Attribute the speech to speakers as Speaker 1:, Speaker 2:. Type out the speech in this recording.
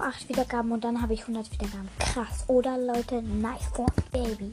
Speaker 1: 8 Wiedergaben und dann habe ich 100 Wiedergaben. Krass, oder Leute? Nice for baby.